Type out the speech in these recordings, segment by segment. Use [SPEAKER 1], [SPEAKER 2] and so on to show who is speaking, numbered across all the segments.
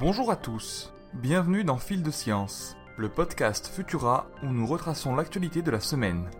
[SPEAKER 1] Bonjour à tous, bienvenue dans Fil de Science, le podcast Futura où nous retraçons l'actualité de la semaine.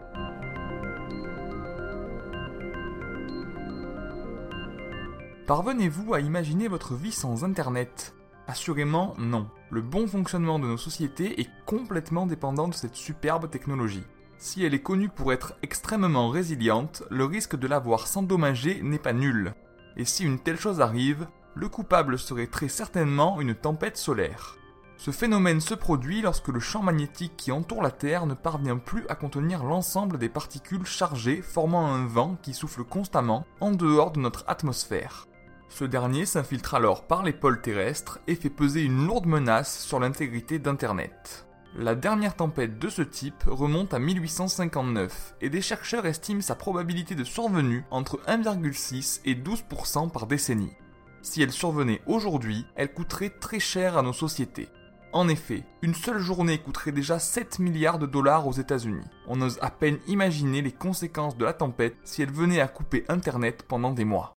[SPEAKER 1] Parvenez-vous à imaginer votre vie sans Internet? Assurément non. Le bon fonctionnement de nos sociétés est complètement dépendant de cette superbe technologie. Si elle est connue pour être extrêmement résiliente, le risque de l'avoir s'endommager n'est pas nul. Et si une telle chose arrive, le coupable serait très certainement une tempête solaire. Ce phénomène se produit lorsque le champ magnétique qui entoure la Terre ne parvient plus à contenir l'ensemble des particules chargées formant un vent qui souffle constamment en dehors de notre atmosphère. Ce dernier s'infiltre alors par les pôles terrestres et fait peser une lourde menace sur l'intégrité d'Internet. La dernière tempête de ce type remonte à 1859 et des chercheurs estiment sa probabilité de survenue entre 1,6 et 12% par décennie. Si elle survenait aujourd'hui, elle coûterait très cher à nos sociétés. En effet, une seule journée coûterait déjà 7 milliards de dollars aux États-Unis. On ose à peine imaginer les conséquences de la tempête si elle venait à couper Internet pendant des mois.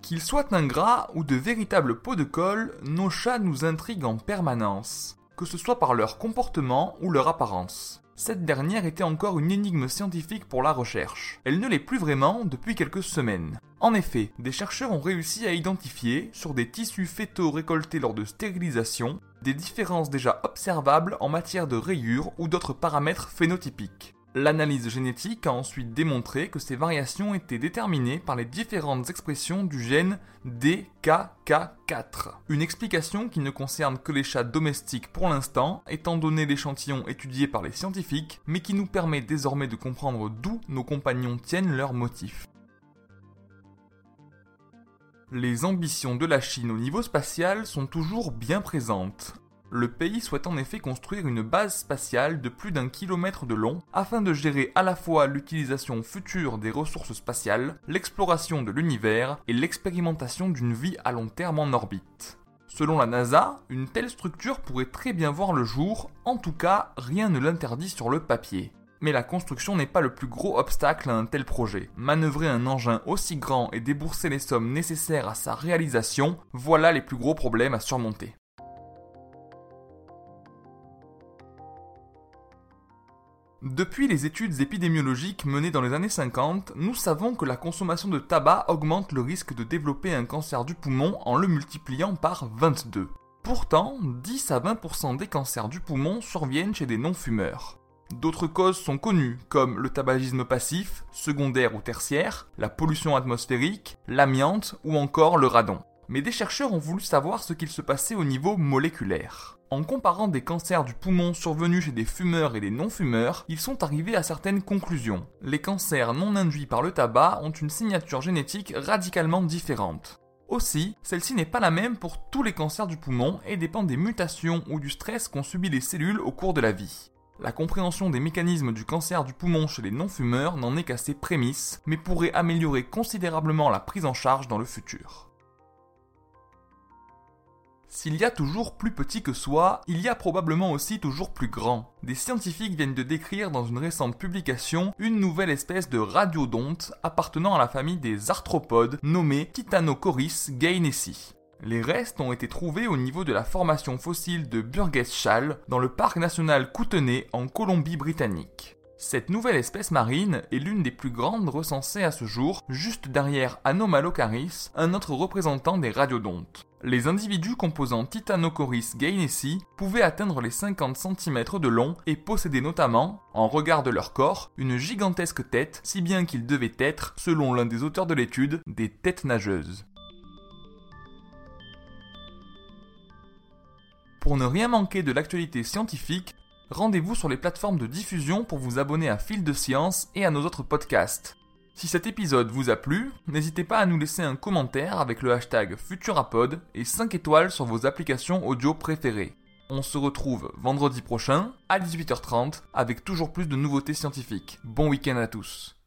[SPEAKER 1] Qu'ils soient ingrats ou de véritables pots de colle, nos chats nous intriguent en permanence, que ce soit par leur comportement ou leur apparence. Cette dernière était encore une énigme scientifique pour la recherche. Elle ne l'est plus vraiment depuis quelques semaines. En effet, des chercheurs ont réussi à identifier, sur des tissus fétaux récoltés lors de stérilisation, des différences déjà observables en matière de rayures ou d'autres paramètres phénotypiques. L'analyse génétique a ensuite démontré que ces variations étaient déterminées par les différentes expressions du gène DKK4. Une explication qui ne concerne que les chats domestiques pour l'instant, étant donné l'échantillon étudié par les scientifiques, mais qui nous permet désormais de comprendre d'où nos compagnons tiennent leurs motifs. Les ambitions de la Chine au niveau spatial sont toujours bien présentes. Le pays souhaite en effet construire une base spatiale de plus d'un kilomètre de long afin de gérer à la fois l'utilisation future des ressources spatiales, l'exploration de l'univers et l'expérimentation d'une vie à long terme en orbite. Selon la NASA, une telle structure pourrait très bien voir le jour, en tout cas rien ne l'interdit sur le papier. Mais la construction n'est pas le plus gros obstacle à un tel projet. Manœuvrer un engin aussi grand et débourser les sommes nécessaires à sa réalisation, voilà les plus gros problèmes à surmonter. Depuis les études épidémiologiques menées dans les années 50, nous savons que la consommation de tabac augmente le risque de développer un cancer du poumon en le multipliant par 22. Pourtant, 10 à 20% des cancers du poumon surviennent chez des non-fumeurs. D'autres causes sont connues, comme le tabagisme passif, secondaire ou tertiaire, la pollution atmosphérique, l'amiante ou encore le radon. Mais des chercheurs ont voulu savoir ce qu'il se passait au niveau moléculaire. En comparant des cancers du poumon survenus chez des fumeurs et des non-fumeurs, ils sont arrivés à certaines conclusions. Les cancers non induits par le tabac ont une signature génétique radicalement différente. Aussi, celle-ci n'est pas la même pour tous les cancers du poumon et dépend des mutations ou du stress qu'ont subi les cellules au cours de la vie. La compréhension des mécanismes du cancer du poumon chez les non-fumeurs n'en est qu'à ses prémices, mais pourrait améliorer considérablement la prise en charge dans le futur. S'il y a toujours plus petit que soi, il y a probablement aussi toujours plus grand. Des scientifiques viennent de décrire dans une récente publication une nouvelle espèce de radiodonte appartenant à la famille des arthropodes nommée Titanocoris gainesi. Les restes ont été trouvés au niveau de la formation fossile de Burgess Shale dans le parc national Kootenay en Colombie-Britannique. Cette nouvelle espèce marine est l'une des plus grandes recensées à ce jour, juste derrière Anomalocaris, un autre représentant des radiodontes. Les individus composant Titanocoris gainesi pouvaient atteindre les 50 cm de long et possédaient notamment, en regard de leur corps, une gigantesque tête, si bien qu'ils devaient être, selon l'un des auteurs de l'étude, des têtes nageuses. Pour ne rien manquer de l'actualité scientifique, rendez-vous sur les plateformes de diffusion pour vous abonner à Fil de Science et à nos autres podcasts. Si cet épisode vous a plu, n'hésitez pas à nous laisser un commentaire avec le hashtag Futurapod et 5 étoiles sur vos applications audio préférées. On se retrouve vendredi prochain à 18h30 avec toujours plus de nouveautés scientifiques. Bon week-end à tous.